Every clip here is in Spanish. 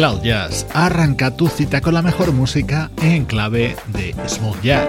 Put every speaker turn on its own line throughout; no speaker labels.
Cloud Jazz. Arranca tu cita con la mejor música en clave de smooth jazz.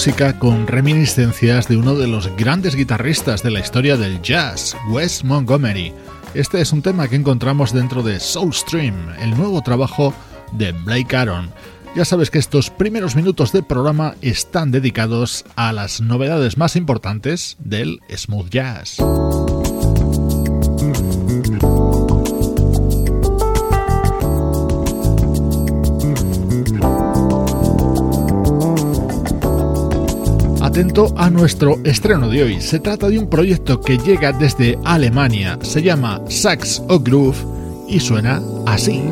Música con reminiscencias de uno de los grandes guitarristas de la historia del jazz, Wes Montgomery. Este es un tema que encontramos dentro de Soulstream, el nuevo trabajo de Blake Aaron. Ya sabes que estos primeros minutos del programa están dedicados a las novedades más importantes del smooth jazz. Atento a nuestro estreno de hoy. Se trata de un proyecto que llega desde Alemania. Se llama Sax o Groove y suena así.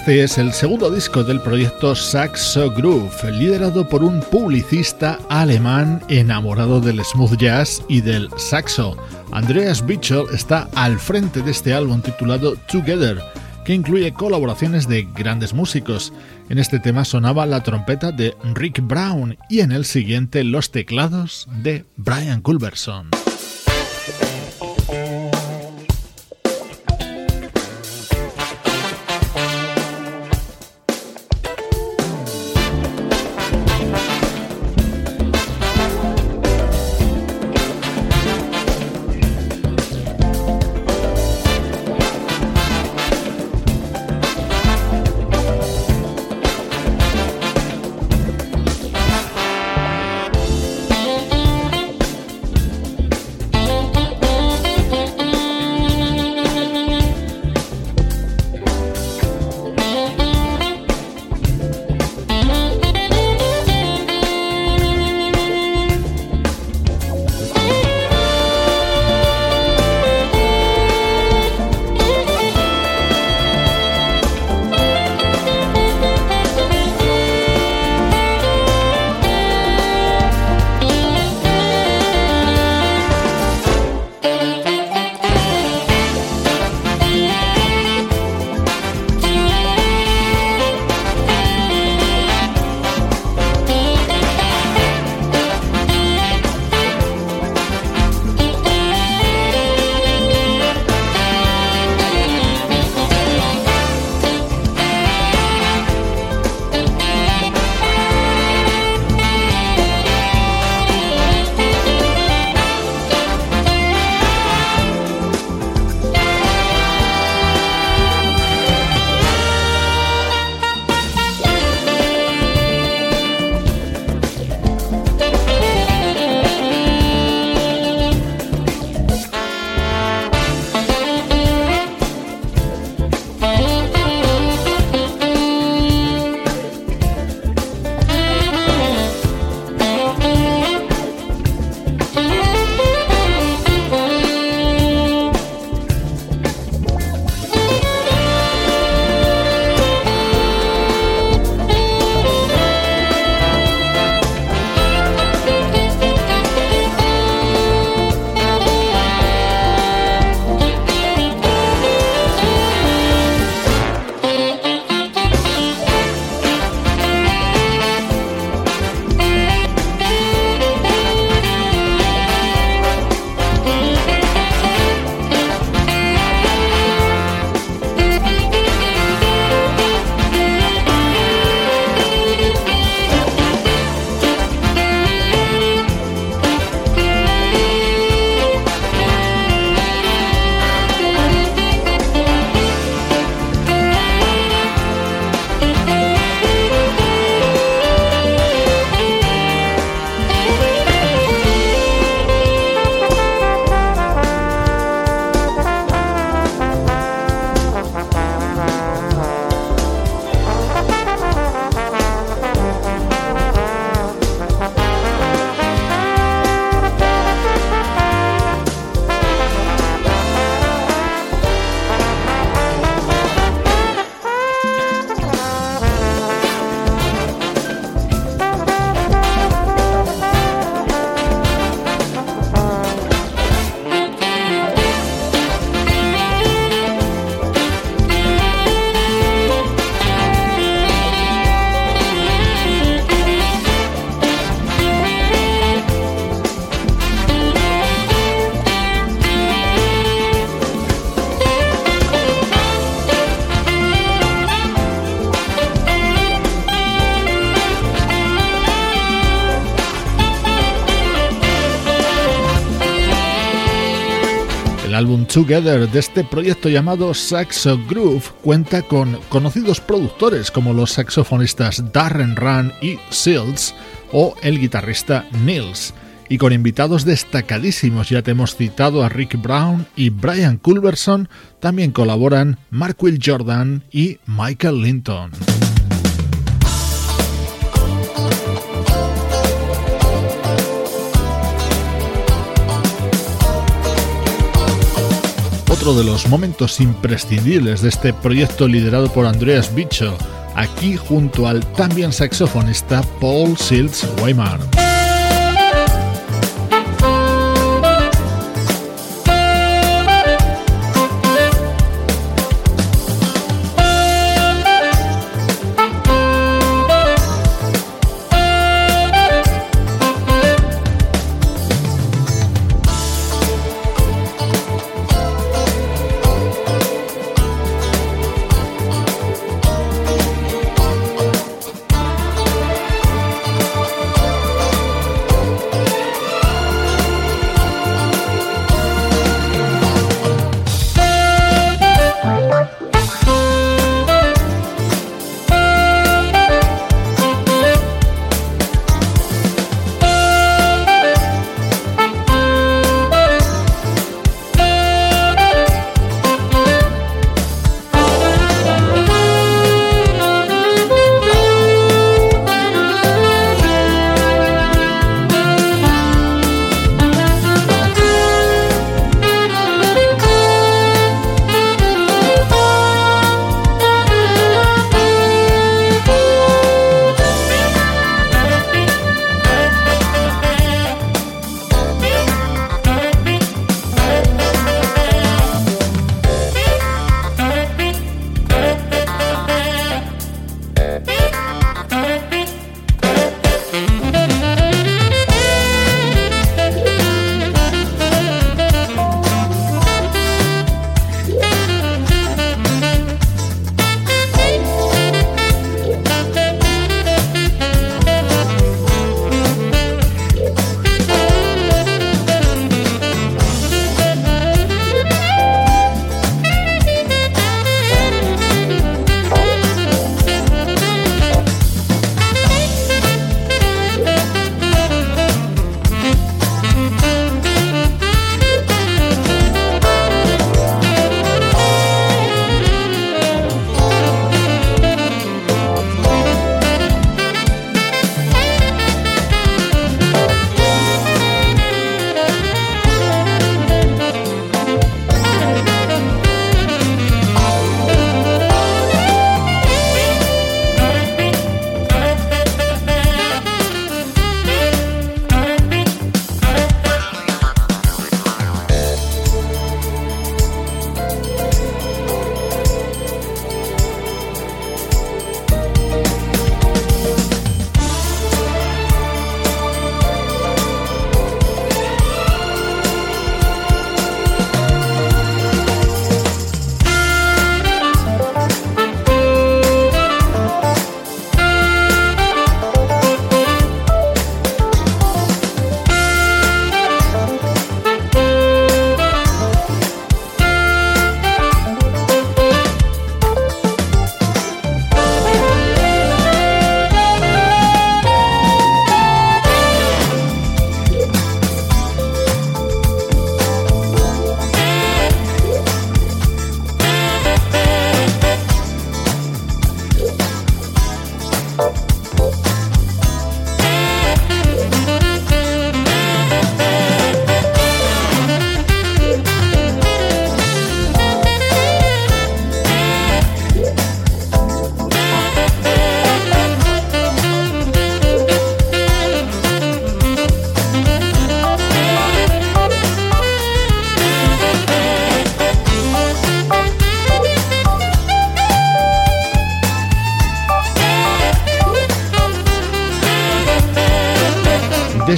Este es el segundo disco del proyecto Saxo Groove, liderado por un publicista alemán enamorado del smooth jazz y del saxo. Andreas Bichel está al frente de este álbum titulado Together, que incluye colaboraciones de grandes músicos. En este tema sonaba la trompeta de Rick Brown y en el siguiente los teclados de Brian Culberson. Together de este proyecto llamado Saxo Groove cuenta con conocidos productores como los saxofonistas Darren Run y Seals o el guitarrista Nils, y con invitados destacadísimos, ya te hemos citado a Rick Brown y Brian Culberson, también colaboran Mark Will Jordan y Michael Linton. Otro de los momentos imprescindibles de este proyecto liderado por Andreas Bicho, aquí junto al también saxofonista Paul Siltz Weimar.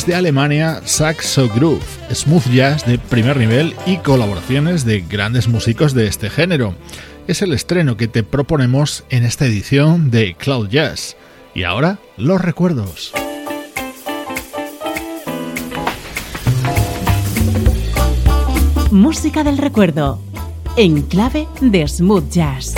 De Alemania Saxo Groove, smooth jazz de primer nivel y colaboraciones de grandes músicos de este género. Es el estreno que te proponemos en esta edición de Cloud Jazz. Y ahora, los recuerdos.
Música del recuerdo, en clave de smooth jazz.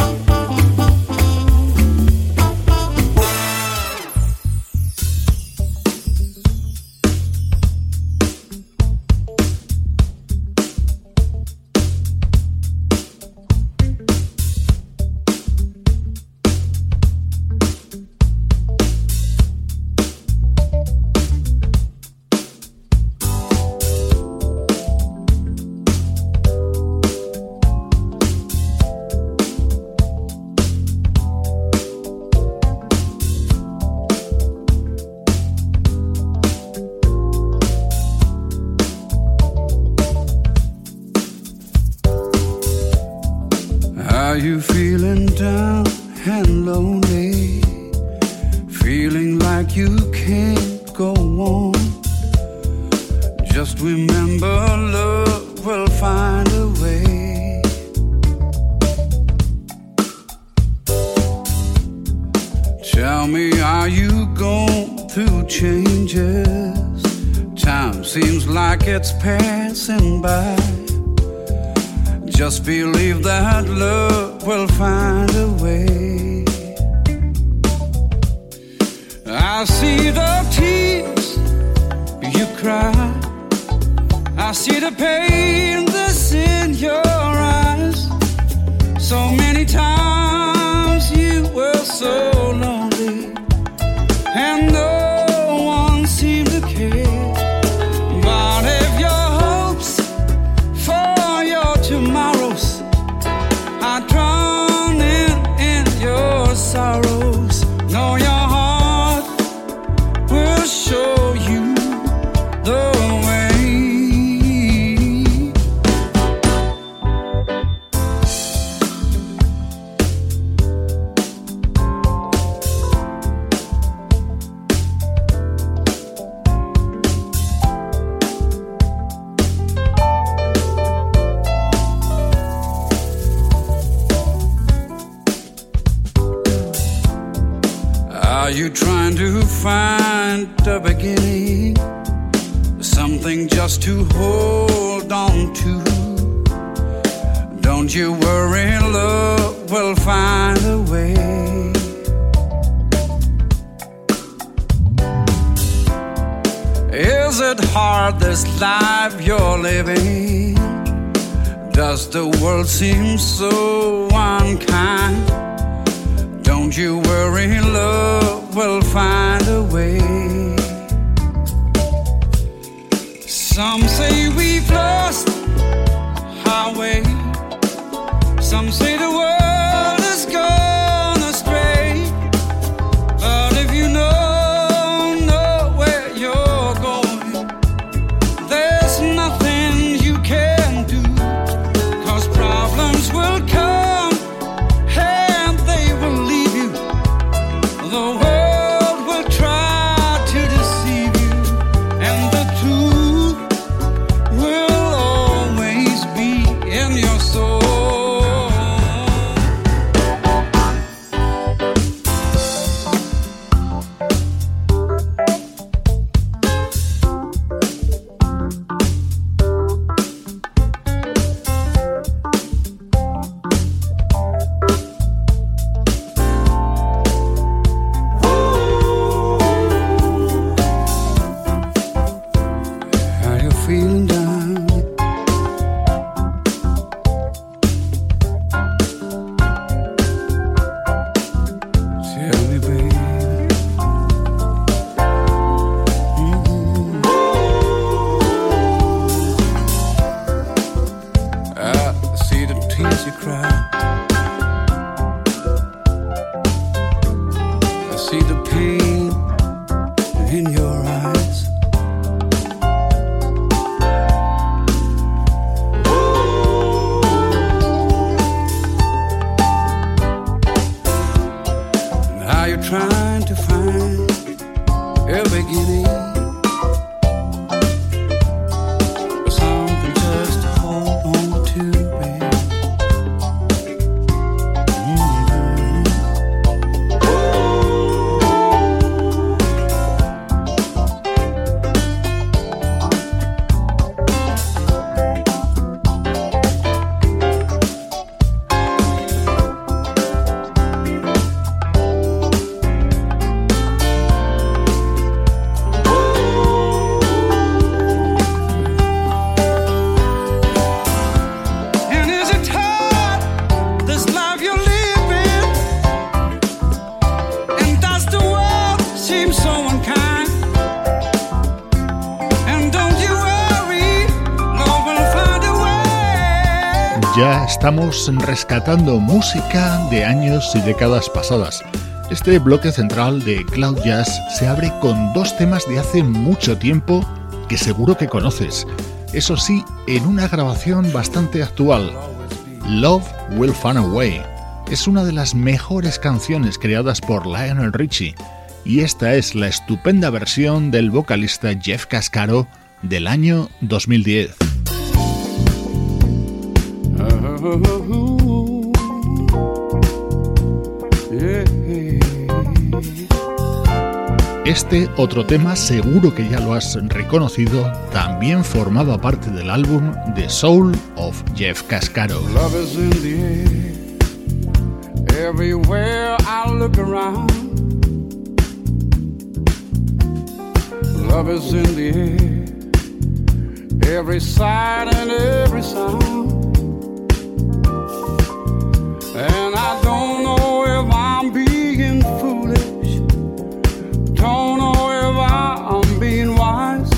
see estamos rescatando música de años y décadas pasadas. Este bloque central de Cloud Jazz se abre con dos temas de hace mucho tiempo que seguro que conoces. Eso sí, en una grabación bastante actual. Love Will Find a Way es una de las mejores canciones creadas por Lionel Richie y esta es la estupenda versión del vocalista Jeff Cascaro del año 2010. Este otro tema seguro que ya lo has reconocido, también formaba parte del álbum The Soul of Jeff Cascaro. Love is in the air. Everywhere I look around. Love is in the air. Every sight and every sound. And I don't know if I'm being foolish, don't know if I'm being wise,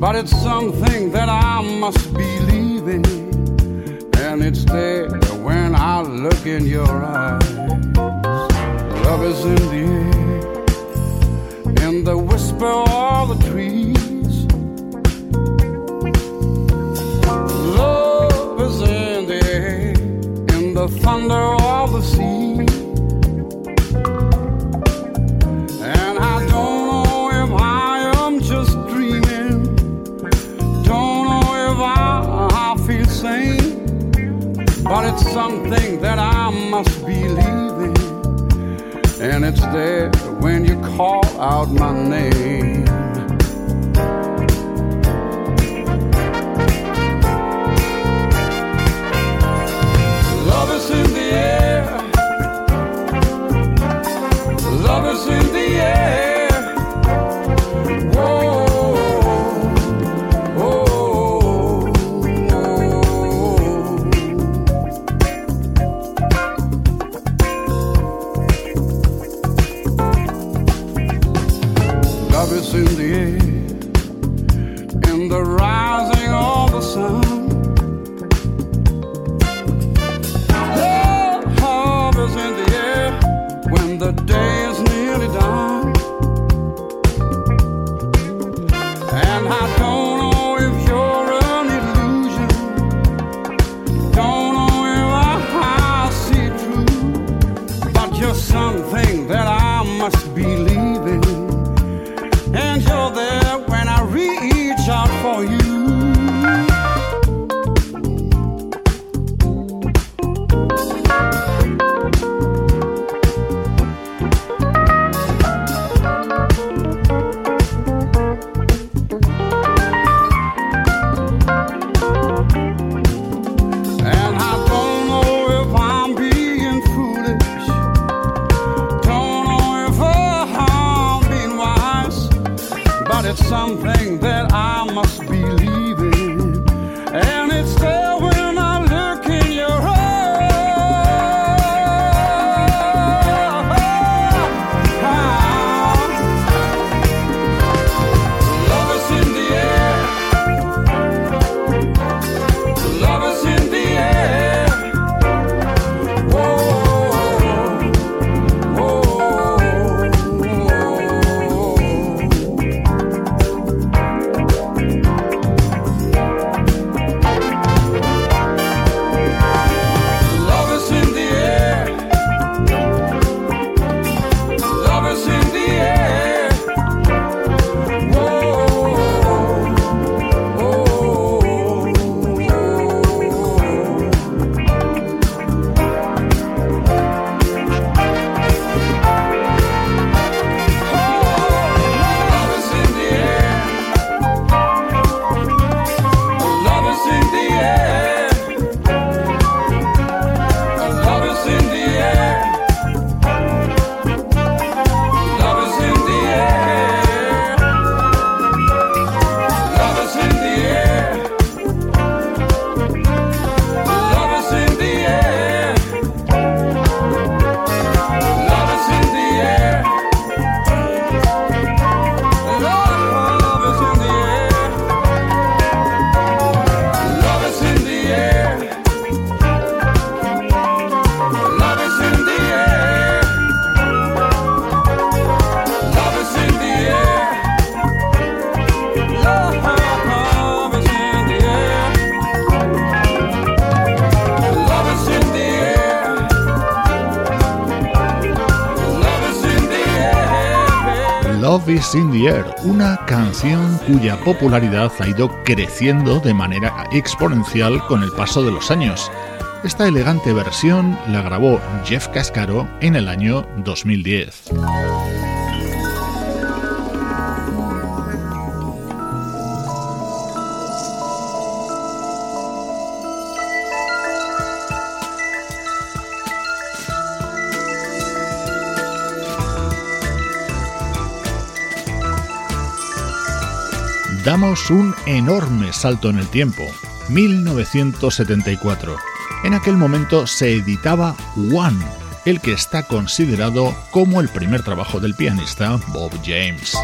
but it's something that I must believe in, and it's there when I look in your eyes. Love is in the air, in the whisper of the trees. The thunder of the sea. And I don't know if I am just dreaming, don't know if I, I feel sane, but it's something that I must believe in. And it's there when you call out my name.
In the Air, una canción cuya popularidad ha ido creciendo de manera exponencial con el paso de los años. Esta elegante versión la grabó Jeff Cascaro en el año 2010. Damos un enorme salto en el tiempo. 1974. En aquel momento se editaba One, el que está considerado como el primer trabajo del pianista Bob James.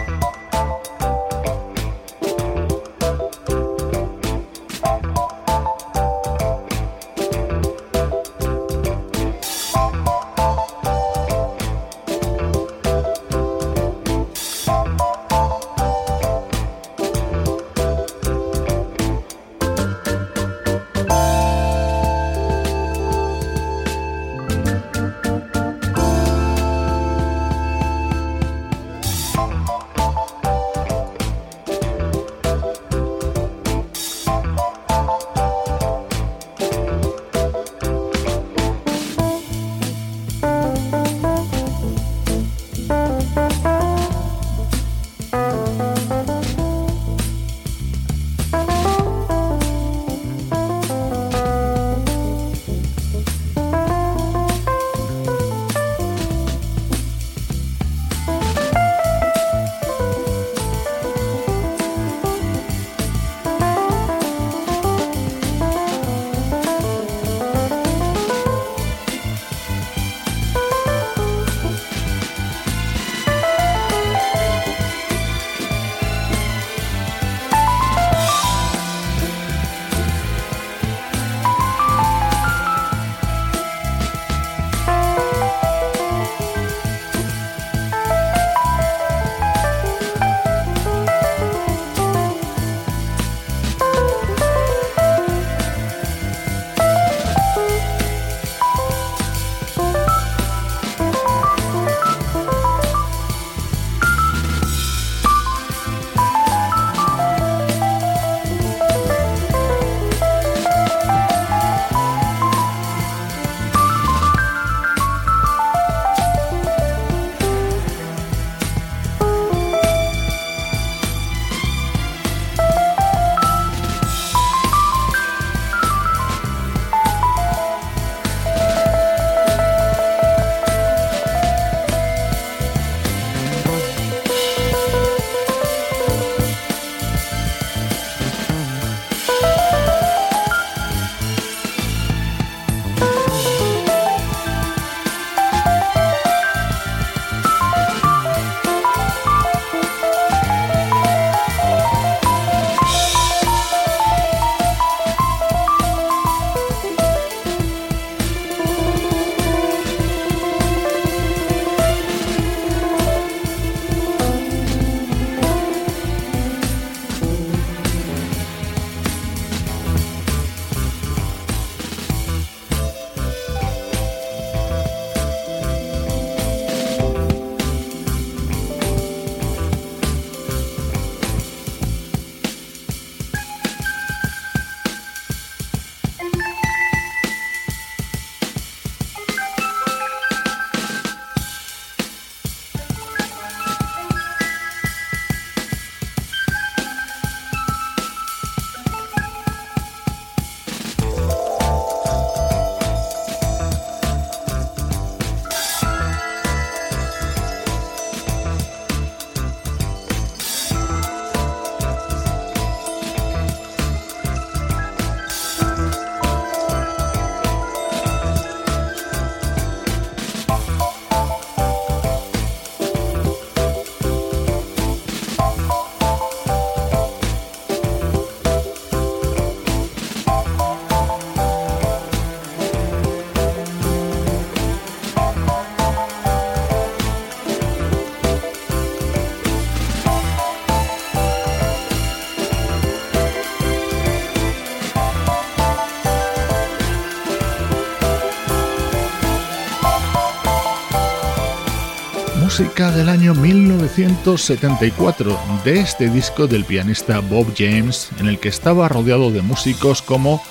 Música del año 1974 de este disco del pianista Bob James, en el que estaba rodeado de músicos como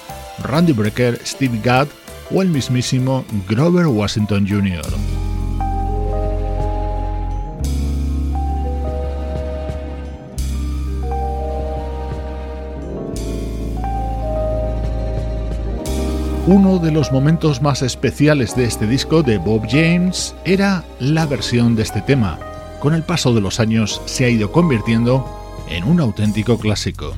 Randy Brecker, Steve Gadd o el mismísimo Grover Washington Jr. Uno de los momentos más especiales de este disco de Bob James era la versión de este tema. Con el paso de los años se ha ido convirtiendo en un auténtico clásico.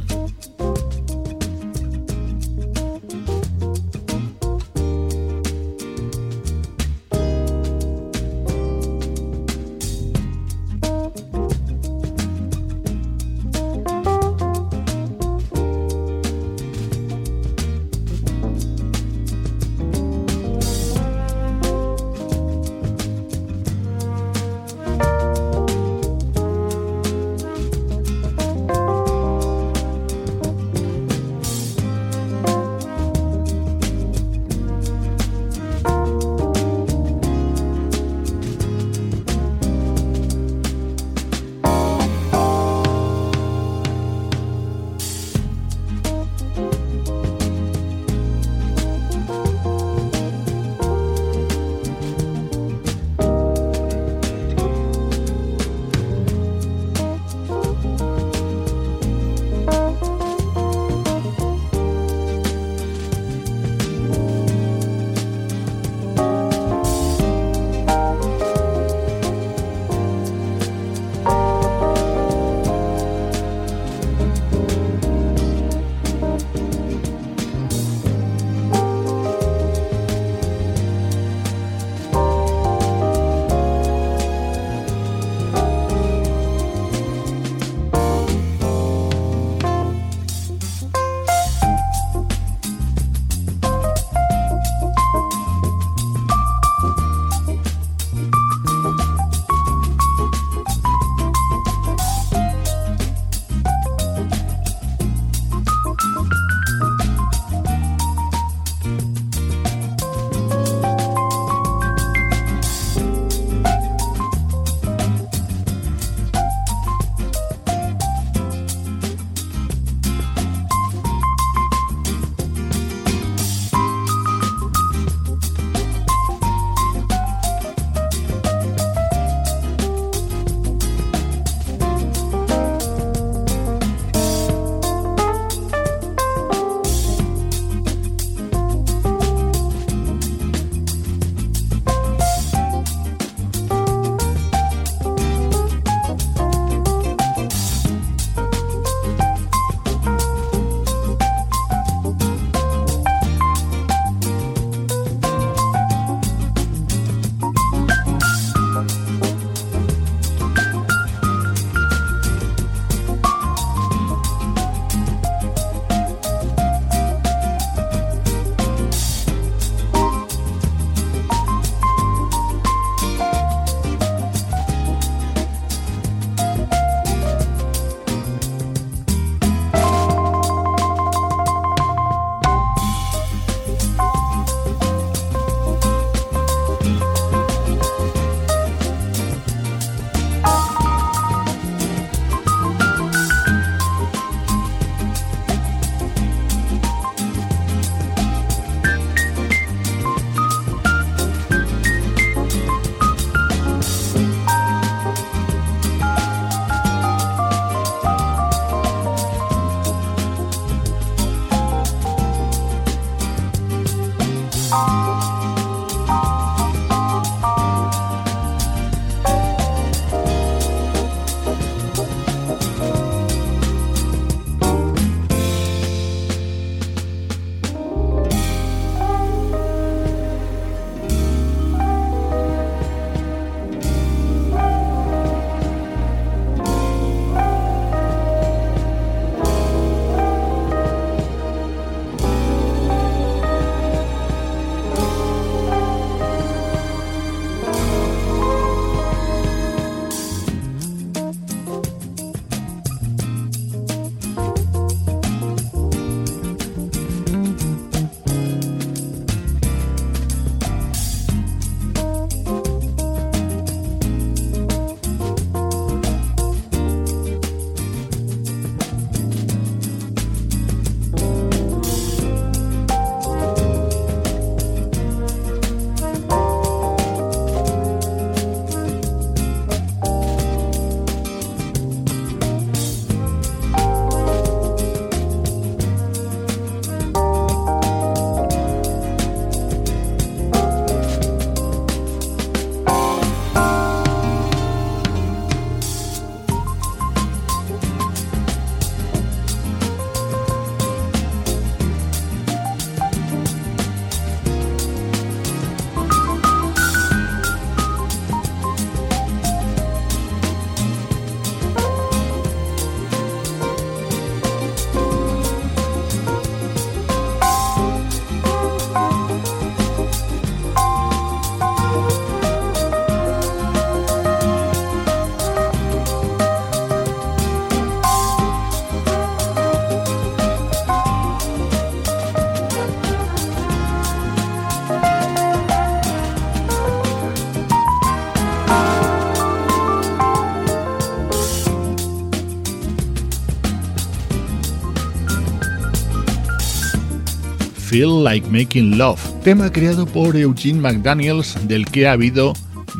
Feel Like Making Love, tema creado por Eugene McDaniels del que ha habido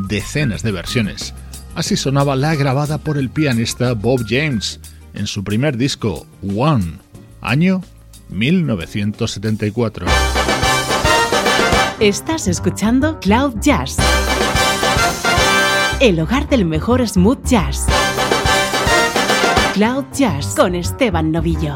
decenas de versiones. Así sonaba la grabada por el pianista Bob James en su primer disco, One, año 1974.
Estás escuchando Cloud Jazz, el hogar del mejor smooth jazz. Cloud Jazz con Esteban Novillo.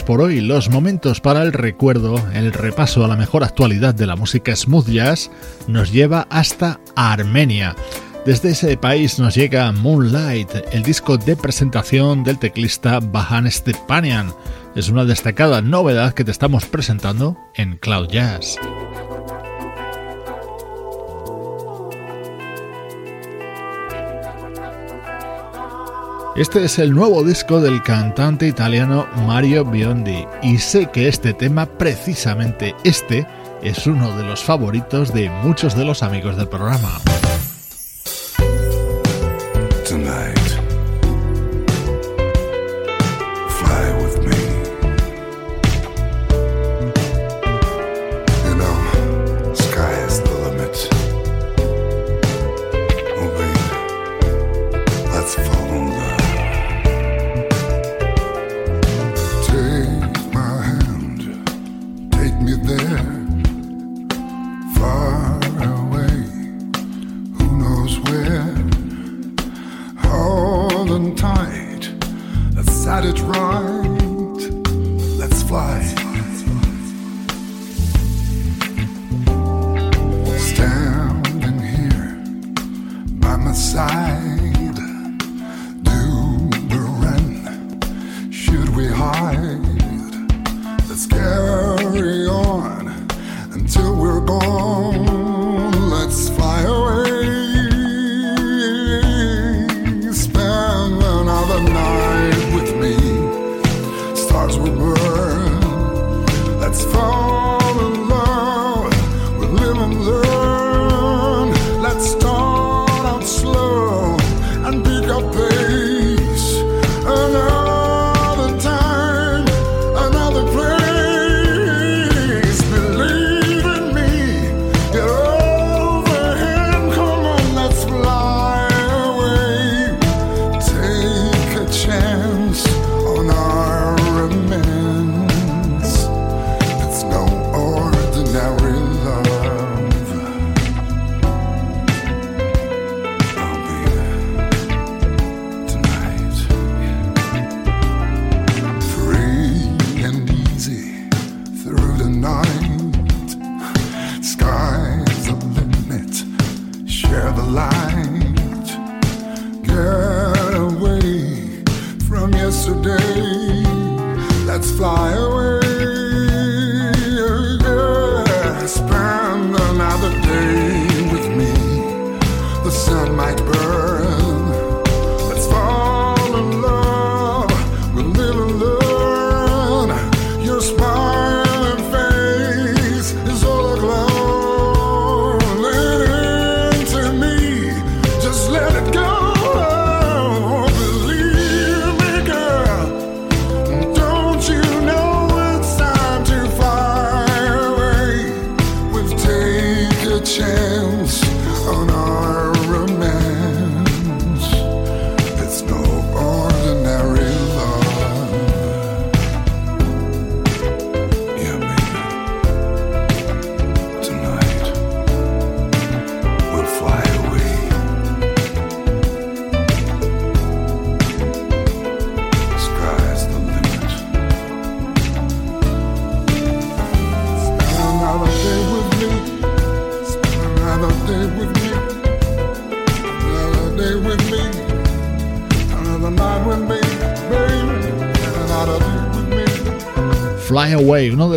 Por hoy los momentos para el recuerdo, el repaso a la mejor actualidad de la música smooth jazz nos lleva hasta Armenia. Desde ese país nos llega Moonlight, el disco de presentación del teclista Bahan Stepanian. Es una destacada novedad que te estamos presentando en Cloud Jazz. Este es el nuevo disco del cantante italiano Mario Biondi y sé que este tema, precisamente este, es uno de los favoritos de muchos de los amigos del programa.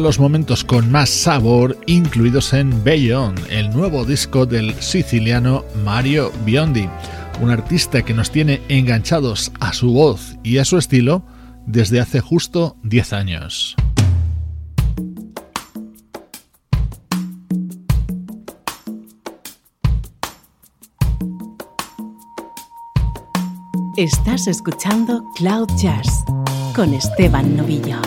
Los momentos con más sabor incluidos en Beyond, el nuevo disco del siciliano Mario Biondi, un artista que nos tiene enganchados a su voz y a su estilo desde hace justo 10 años.
Estás escuchando Cloud Jazz con Esteban Novillo.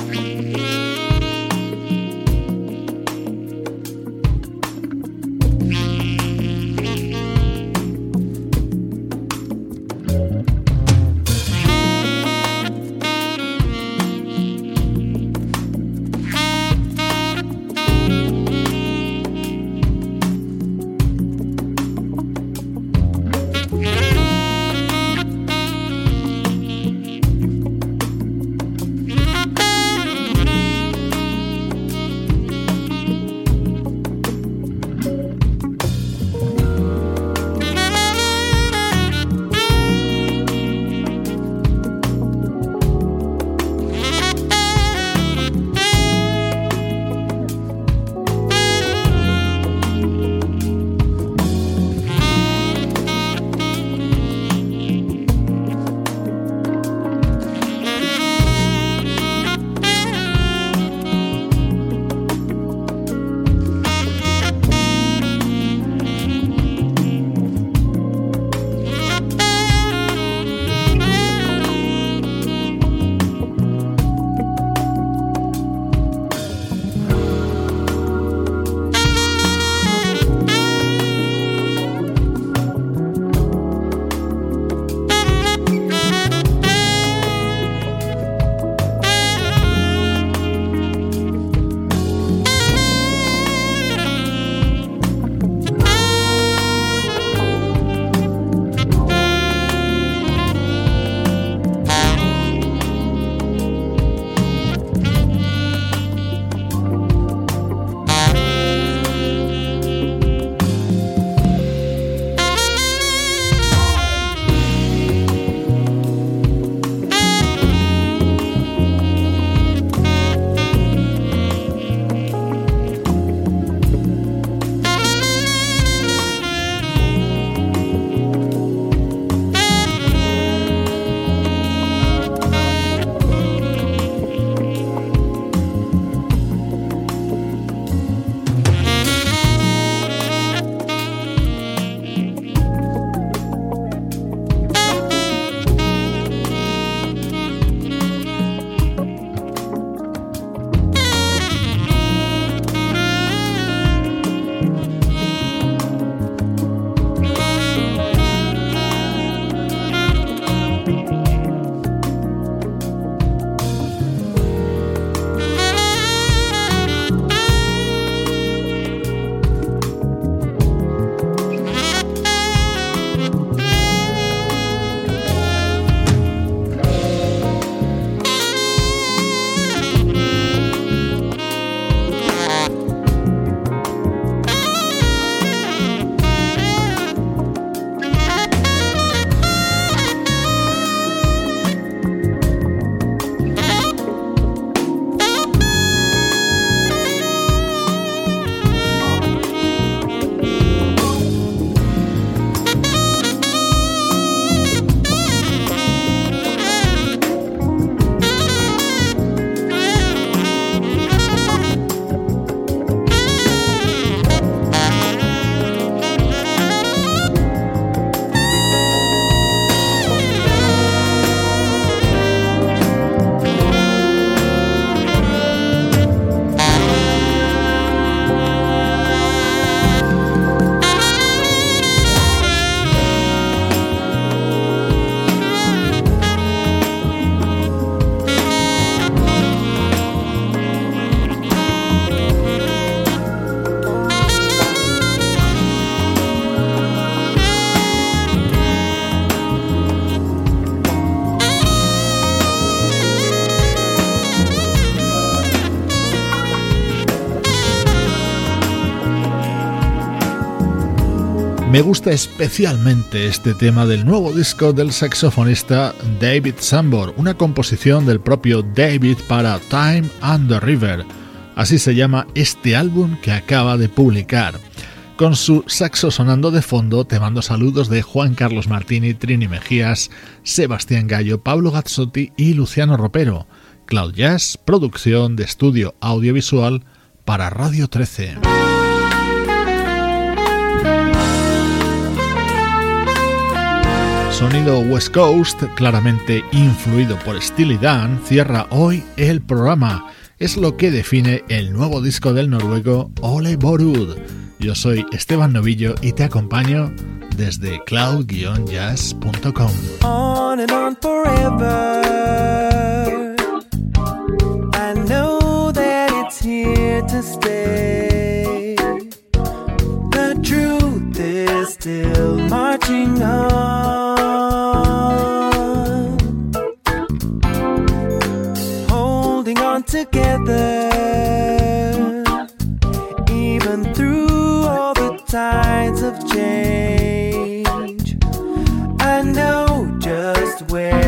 Me gusta especialmente este tema del nuevo disco del saxofonista David Sambor, una composición del propio David para Time and the River. Así se llama este álbum que acaba de publicar. Con su saxo sonando de fondo, te mando saludos de Juan Carlos Martini, Trini Mejías, Sebastián Gallo, Pablo Gazzotti y Luciano Ropero. Cloud Jazz, producción de estudio audiovisual para Radio 13. Sonido West Coast, claramente influido por Steely Dan, cierra hoy el programa. Es lo que define el nuevo disco del noruego Ole Borud. Yo soy Esteban Novillo y te acompaño desde cloud-jazz.com. On and on forever. I know that it's here to stay. The truth is still marching on. Together, even through all the tides of change. I know just where